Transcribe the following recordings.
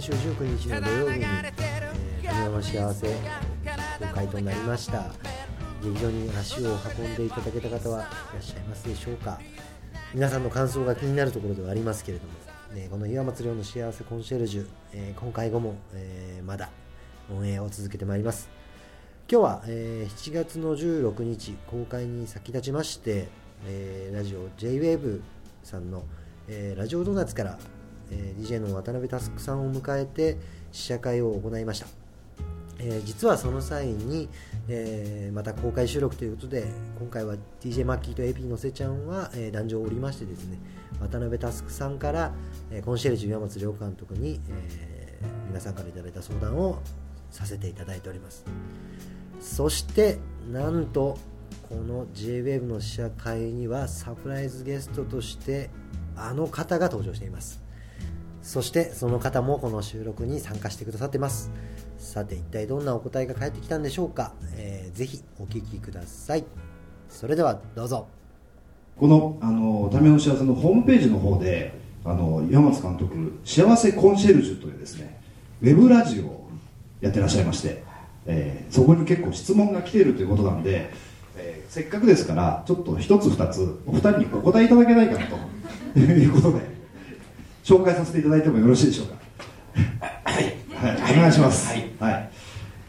スチャンネルいよいよ先週19日の土曜日に、えー、神山幸せ公開となりました。劇場に足を運んでいただけた方はいらっしゃいますでしょうか。皆さんの感想が気になるところではありますけれども、ね、この岩松亮の幸せコンシェルジュ、えー、今回後も、えー、まだオンエアを続けてまいります。今日は、えー、7月の16日公開に先立ちまして、えー、ラジオ JWAVE さんの、えー、ラジオドーナツから、えー、DJ の渡辺佑さんを迎えて試写会を行いました、えー、実はその際に、えー、また公開収録ということで今回は DJ マッキーと AP のせちゃんは、えー、壇上を降りましてですね渡辺佑さんから、えー、コンシェルジュ岩松亮監督に、えー、皆さんからいただいた相談をさせていただいております。そしてなんとこの JWAVE の試写会にはサプライズゲストとしてあの方が登場しています。そしてその方もこの収録に参加してくださってます。さて一体どんなお答えが返ってきたんでしょうか、えー、ぜひお聞きください。それではどうぞ。この「あのための幸せ」のホームページの方であの山松監督「幸せコンシェルジュ」というですねウェブラジオをやってらっしゃいまして、えー、そこに結構質問が来ているということなんで、えー、せっかくですからちょっと一つ二つお二人にお答えいただけないかなと。いうことで。紹介させていただいてもよろしいでしょうか？はい、はい、お願いします、はい、はい、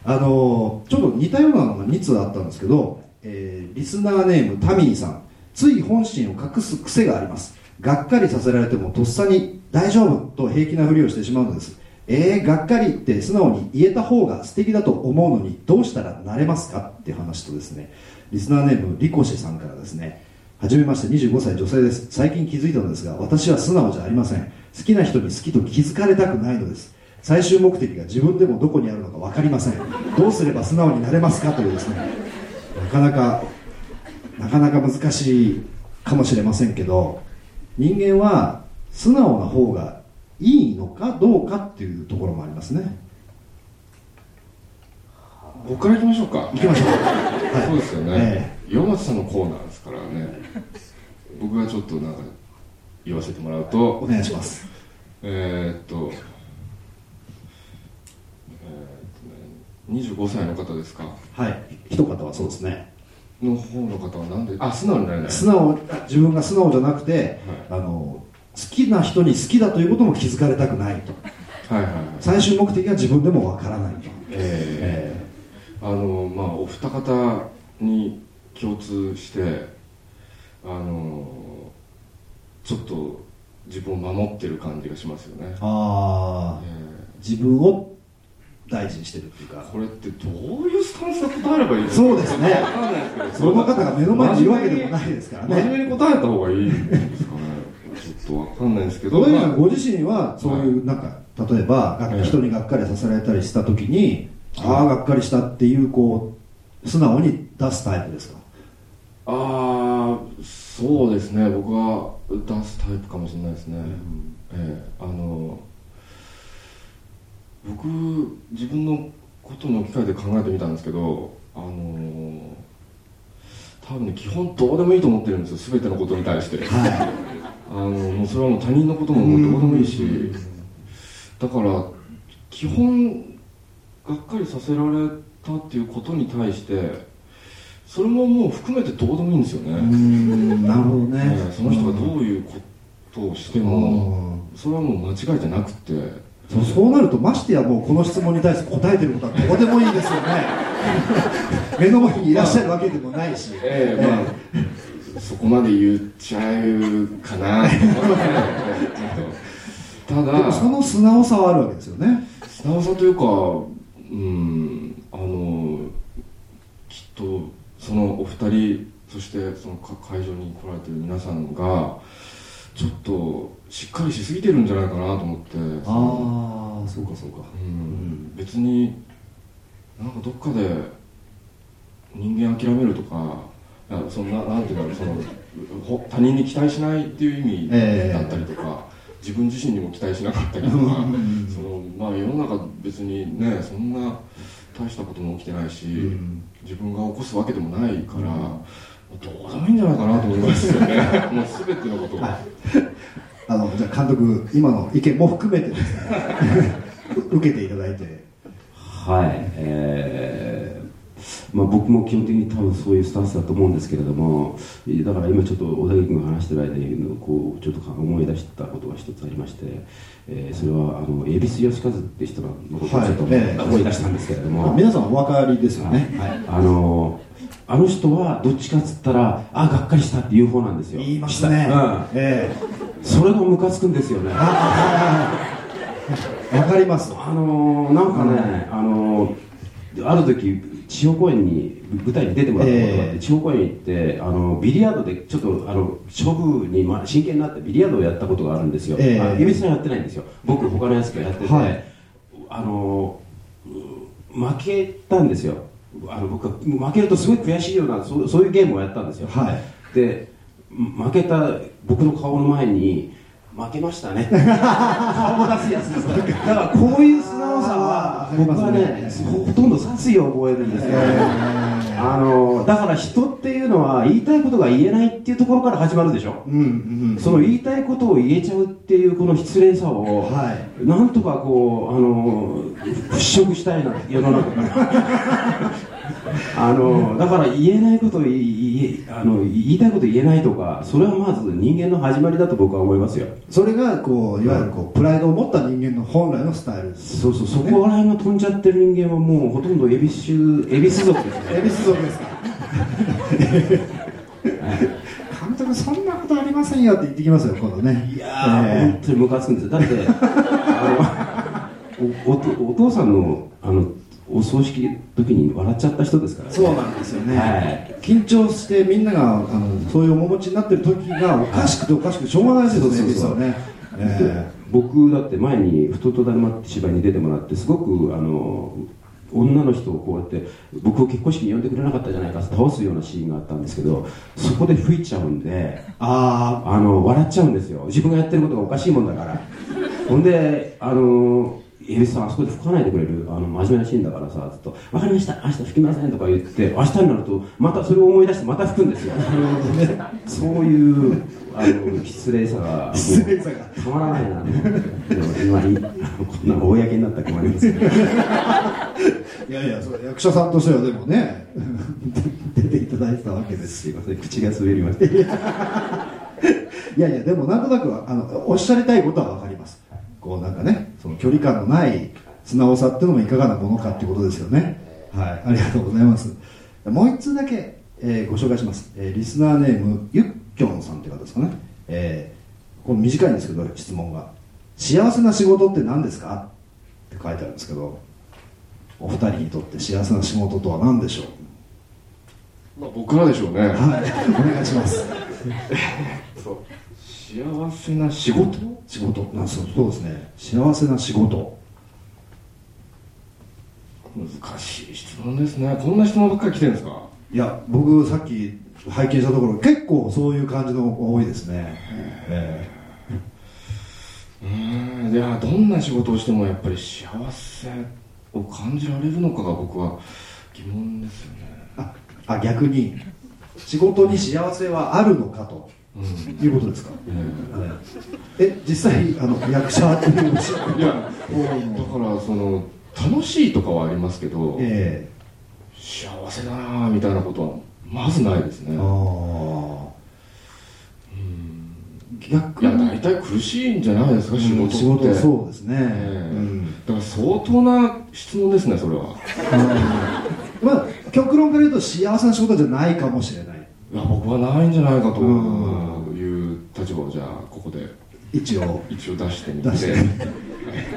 あのちょっと似たようなのが2通あったんですけど、えー、リスナーネームタミーさん。つい本心を隠す癖があります。がっかりさせられてもとっさに大丈夫と平気なふりをしてしまうのです。えー、がっかりって素直に言えた方が素敵だと思うのにどうしたらなれますかっていう話とですね。リスナーネームリコシェさんからですね。はじめまして25歳女性です。最近気づいたのですが私は素直じゃありません好きな人に好きと気づかれたくないのです。最終目的が自分でもどこにあるのか分かりません。どうすれば素直になれますかというですね。なかなかなかなか難しいかもしれませんけど人間は素直な方がいいのかどうかっていうところもありますね。僕からいきましょうか。行きましょう、はい、そうですよね、えー、岩松さんのコーナーですからね。僕がちょっとなんか言わせてもらうと。お願いします。えー、っと,、えー、っとね、25歳の方ですか？はい。一方はそうですね。の方の方はなんで？あ素直になれない。素直自分が素直じゃなくて、はい、あの好きな人に好きだということも気づかれたくないと、はいはいはい、最終目的は自分でもわからないと、えー、えー、あのまあお二方に共通してあのちょっと自分を守ってる感じがしますよね。ああ、えー、自分を大事にしてるっていうか。これってどういうスタンスで答えればいいですかそうですねその方が目の前にいるわけでもないですからね。真面目に答えた方がいいんですかね。ちょっとわかんないですけど。ご自身はそういうなんか、例えば人にがっかりさせられたりした時に、ああがっかりしたっていうこう素直に出すタイプですか？ああそうですね。僕は出すタイプかもしれないですね、うん、ええ。あの僕自分のことの機会で考えてみたんですけどあの多分ね基本どうでもいいと思ってるんですよ。全てのことに対して、はい、あのもうそれはもう他人のこともどうでもいいしだから基本がっかりさせられたっていうことに対してそれももう含めてどうでもいいんですよね。なるほどね、その人がどういうことをしてもそれはもう間違いじゃなくて。そうなるとましてやもうこの質問に対して答えてることはどうでもいいですよね。目の前にいらっしゃるわけでもないし、ええまあ、そこまで言っちゃうかな。ただその素直さはあるわけですよね。素直さというかうんあのきっとそのお二人そしてその会場に来られてる皆さんがちょっとしっかりしすぎてるんじゃないかなと思ってああそうかそうか、うん、別になんかどっかで人間諦めるとかそんななんていうのその他人に期待しないっていう意味だったりとか、えー、自分自身にも期待しなかったりとかその、まあ、世の中別にねそんな大したことも起きてないし、うん、自分が起こすわけでもないから、うん、どうでもいいんじゃないかなと思いますよね。もう全てのことが。ああのじゃあ監督今の意見も含めてですね。受けていただいて。はい。えーまあ、僕も基本的に多分そういうスタンスだと思うんですけれどもだから今ちょっと小田切君が話してる間にこうちょっと思い出したことが一つありまして、えー、それはあの恵比寿義和っていう人のことをちょっと思い出したんですけれども、はい皆さんお分かりですよね、はい、あのあの人はどっちかっつったらあがっかりしたっていう方なんですよ。言いますね、うん。ええ。それがムカつくんですよね。わかります。あのー、なんかね、あのー、ある時地方公演に舞台に出てもらったことがあって、えー、地方公演行ってあのビリヤードでちょっとあの勝負に、ま、真剣になってビリヤードをやったことがあるんですよ、えー、指さんやってないんですよ。僕他のやつがやってて、はい、あのー、負けたんですよ。あの僕は負けるとすごい悔しいようなそうそういうゲームをやったんですよ、はい、で負けた僕の顔の前に負けましたね。顔を出すやつですだからこういう僕はねほとんど殺意を覚えるんですよ、あのだから人っていうのは言いたいことが言えないっていうところから始まるでしょ、うんうん、その言いたいことを言えちゃうっていうこの失礼さを、はい、なんとかこうあの払拭したいな世の中からあのだから言えないこと言いあの言いたいこと言えないとかそれはまず人間の始まりだと僕は思いますよ。それがこういわゆるこうプライドを持った人間の本来のスタイル、ね、そうそうそこら辺が飛んじゃってる人間はもうほとんど恵比寿恵比寿族ですね。恵比寿族ですか監督そんなことありませんよって言ってきますよ今度ね。いやー、えー、本当にムカつくんですだってあのおお父さんのあのお葬式の時に笑っちゃった人ですから、ね、そうなんですよね、はい、緊張してみんながあのそういう面持ちになってる時がおかしくておかしくてしょうがないですよね、そうそうね、えー、僕だって前に「ふととだるま」って芝居に出てもらってすごくあの女の人をこうやって僕を結婚式に呼んでくれなかったじゃないかって倒すようなシーンがあったんですけどそこで吹いちゃうんでああの笑っちゃうんですよ。自分がやってることがおかしいもんだから。ほんであのエビさんあそこで吹かないでくれるあの真面目なシーンだからさずっと「分かりました明日吹きません」とか言って明日になるとまたそれを思い出してまた吹くんですよ。そういうあの失礼さが失礼さが。たまらないな今こんな公になったら困りますけど いやいやそれ役者さんとしてはでもね。出ていただいてたわけです。すいません。口が滑りました。いやいやでもなんとなくあのおっしゃりたいことは分かります。こうなんかねその距離感のない素直さっていうのもいかがなものかっていうことですよね。はい。ありがとうございます。もう一つだけ、えー、ご紹介します、えー、リスナーネームゆっきょんさんって方ですかね、えー、この短いんですけど質問が。幸せな仕事って何ですか？って書いてあるんですけどお二人にとって幸せな仕事とは何でしょう？まあ僕らでしょうね。はい。お願いします 幸せな仕事？仕事？なそうそうですね。幸せな仕事。難しい質問ですね。こんな質問ばっかり来てるんですか？いや僕さっき拝見したところ結構そういう感じの多いですね。ええうんいやどんな仕事をしてもやっぱり幸せを感じられるのかが僕は疑問ですよね。ああ逆に仕事に幸せはあるのかということですか、え実際あの役者っていういやだからその楽しいとかはありますけど、えー、幸せだなみたいなことはまずないですね。ああ。逆いや大体苦しいんじゃないですか、仕事って。仕事そうですね、えーうん、だから相当な質問ですねそれは、まあ極論から言うと幸せな仕事じゃないかもしれないいや僕はないんじゃないかという立場をじゃあここで。一応。一応出してみて。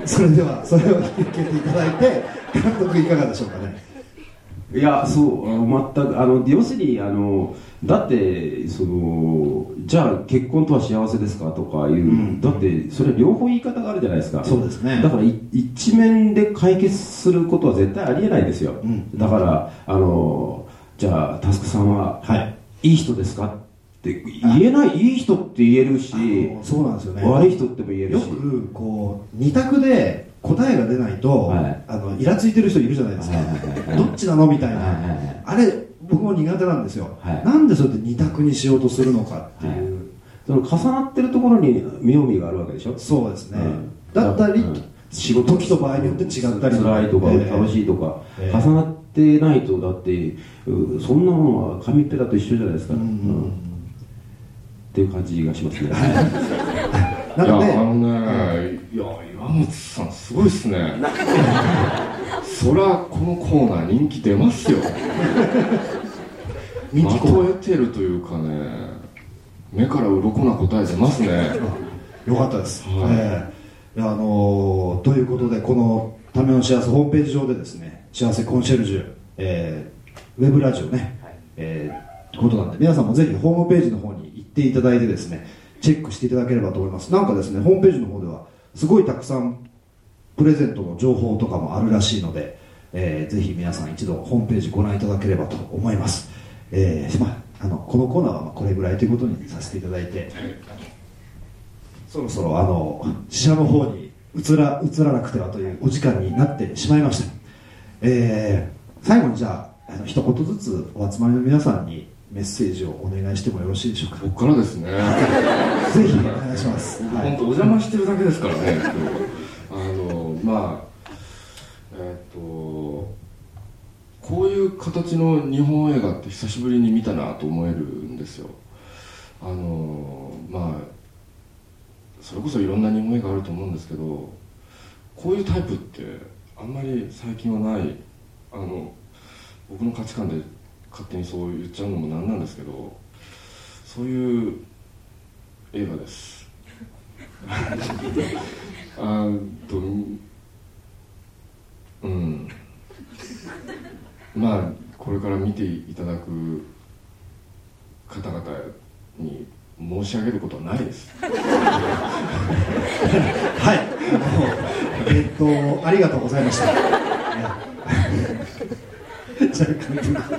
それではそれを引き受けていただいて監督いかがでしょうかね。いやそう全くあの要するにあのだってそのじゃあ結婚とは幸せですかとかいう、うん、だってそれは両方言い方があるじゃないですか。そうですね。だから一面で解決することは絶対ありえないですよ、うん、だからあのじゃあタスクさんは、はい、いい人ですか？って言えないいい人って言えるしそうなんですよね。悪い人っても言えるし。よくこう二択で答えが出ないと、はい、あのイラついてる人いるじゃないですか、どっちなの？みたいな、あれ僕も苦手なんですよ、はい、なんでそうやって二択にしようとするのかっていう、その重なってるところに妙味があるわけでしょ？そうですね、うん、だったり、うん、仕事時と場合によって違ったり辛いとか、えー、楽しいとか、えー、重なってないとだってそんなものは紙っぺらと一緒じゃないですか、うん、うん、っていう感じがしますね。いやあのね、いや岩本さんすごいっすね。そりゃこのコーナー人気出ますよ。まとえてるというかね目から鱗な答え出ますね。よかったです、はい。えー、あのー、ということでこの「ための幸せ」ホームページ上でですね幸せコンシェルジュ、えー、ウェブラジオね、はい、えー、ことなんで皆さんもぜひホームページの方に行っていただいてですねチェックしていただければと思います。なんかですねホームページの方ではすごいたくさんプレゼントの情報とかもあるらしいので、えー、ぜひ皆さん一度ホームページご覧いただければと思います、えーまああのこのコーナーはこれぐらいということにさせていただいて、そろそろあの自社の方に移ら移らなくてはというお時間になってしまいました、えー、最後にじゃああの一言ずつお集まりの皆さんにメッセージをお願いしてもよろしいでしょうか？僕からですね。ぜひお願いします。本当、はい、お邪魔してるだけですからねあのまあえっ、とこういう形の日本映画って久しぶりに見たなと思えるんですよ。あのまあそれこそいろんな日本映画あると思うんですけどこういうタイプってあんまり最近はないあの僕の価値観で勝手にそう言っちゃうのもなんなんですけどそういう映画です。あとうん。まあこれから見ていただく方々に申し上げることはないですはいえっとありがとうございました。じゃあ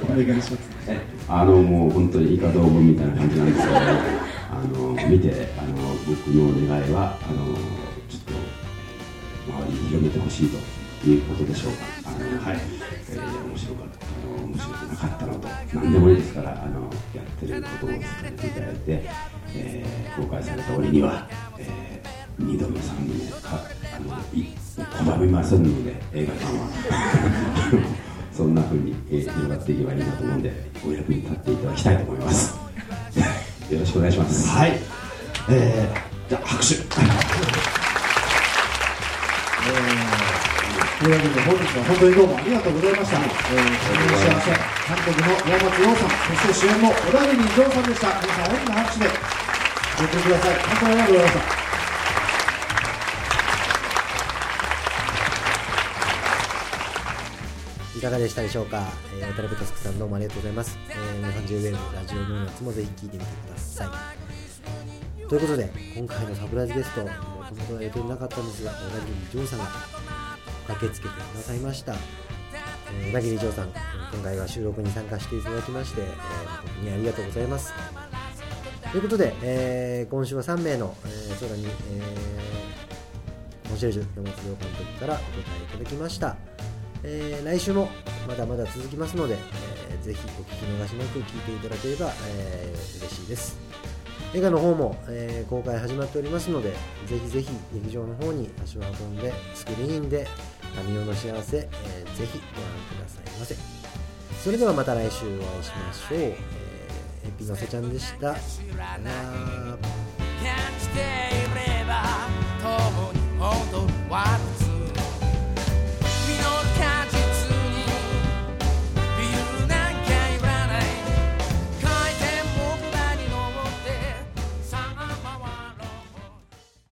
お願いしますあのもう本当にイカ同文みたいな感じなんですけど、あの見てあの僕の願いはあのちょっと周りに広めてほしいということでしょうか。あのはい。えー、面白かったあの面白くなかったのと何でもいいですからあのやってることを伝えていただいて、えー、公開された折には、えー、2度目3度目かあの拒みませんので映画館は。そんなふうに、えー、広がっていけばいいなと思うんでお役に立っていただきたいと思います。よろしくお願いします。はい、えー、じゃあ拍手。というわけで本日は本当にどうもありがとうございました、えー、幸せ監督の山松陽さんそして主演の小田切丈さんでした。皆さん大きな拍手でごってください。本当にありがとうございましたかがでしたでしょうか、えー、渡辺佑さんどうもありがとうございます、えー、皆さん JWAVE ラジオのやつもぜひ聞いてみてくださいということで今回のサプライズゲストもともとは予定なかったんですが小田切丈さんが駆けつけてくださいました。小田切城さん、今回は収録に参加していただきまして、えー、誠にありがとうございます。ということで、えー、今週は3名の、えー、空に、えー、コンシェルジュ山本監督からお答えいただきました。えー、来週もまだまだ続きますので、えー、ぜひお聞き逃しなく聞いていただければ、えー、嬉しいです。映画の方も、えー、公開始まっておりますのでぜひぜひ劇場の方に足を運んでスクリーンで「神尾の幸せ、えー」ぜひご覧くださいませ。それではまた来週お会いしましょう、えー、エピノせちゃんでした。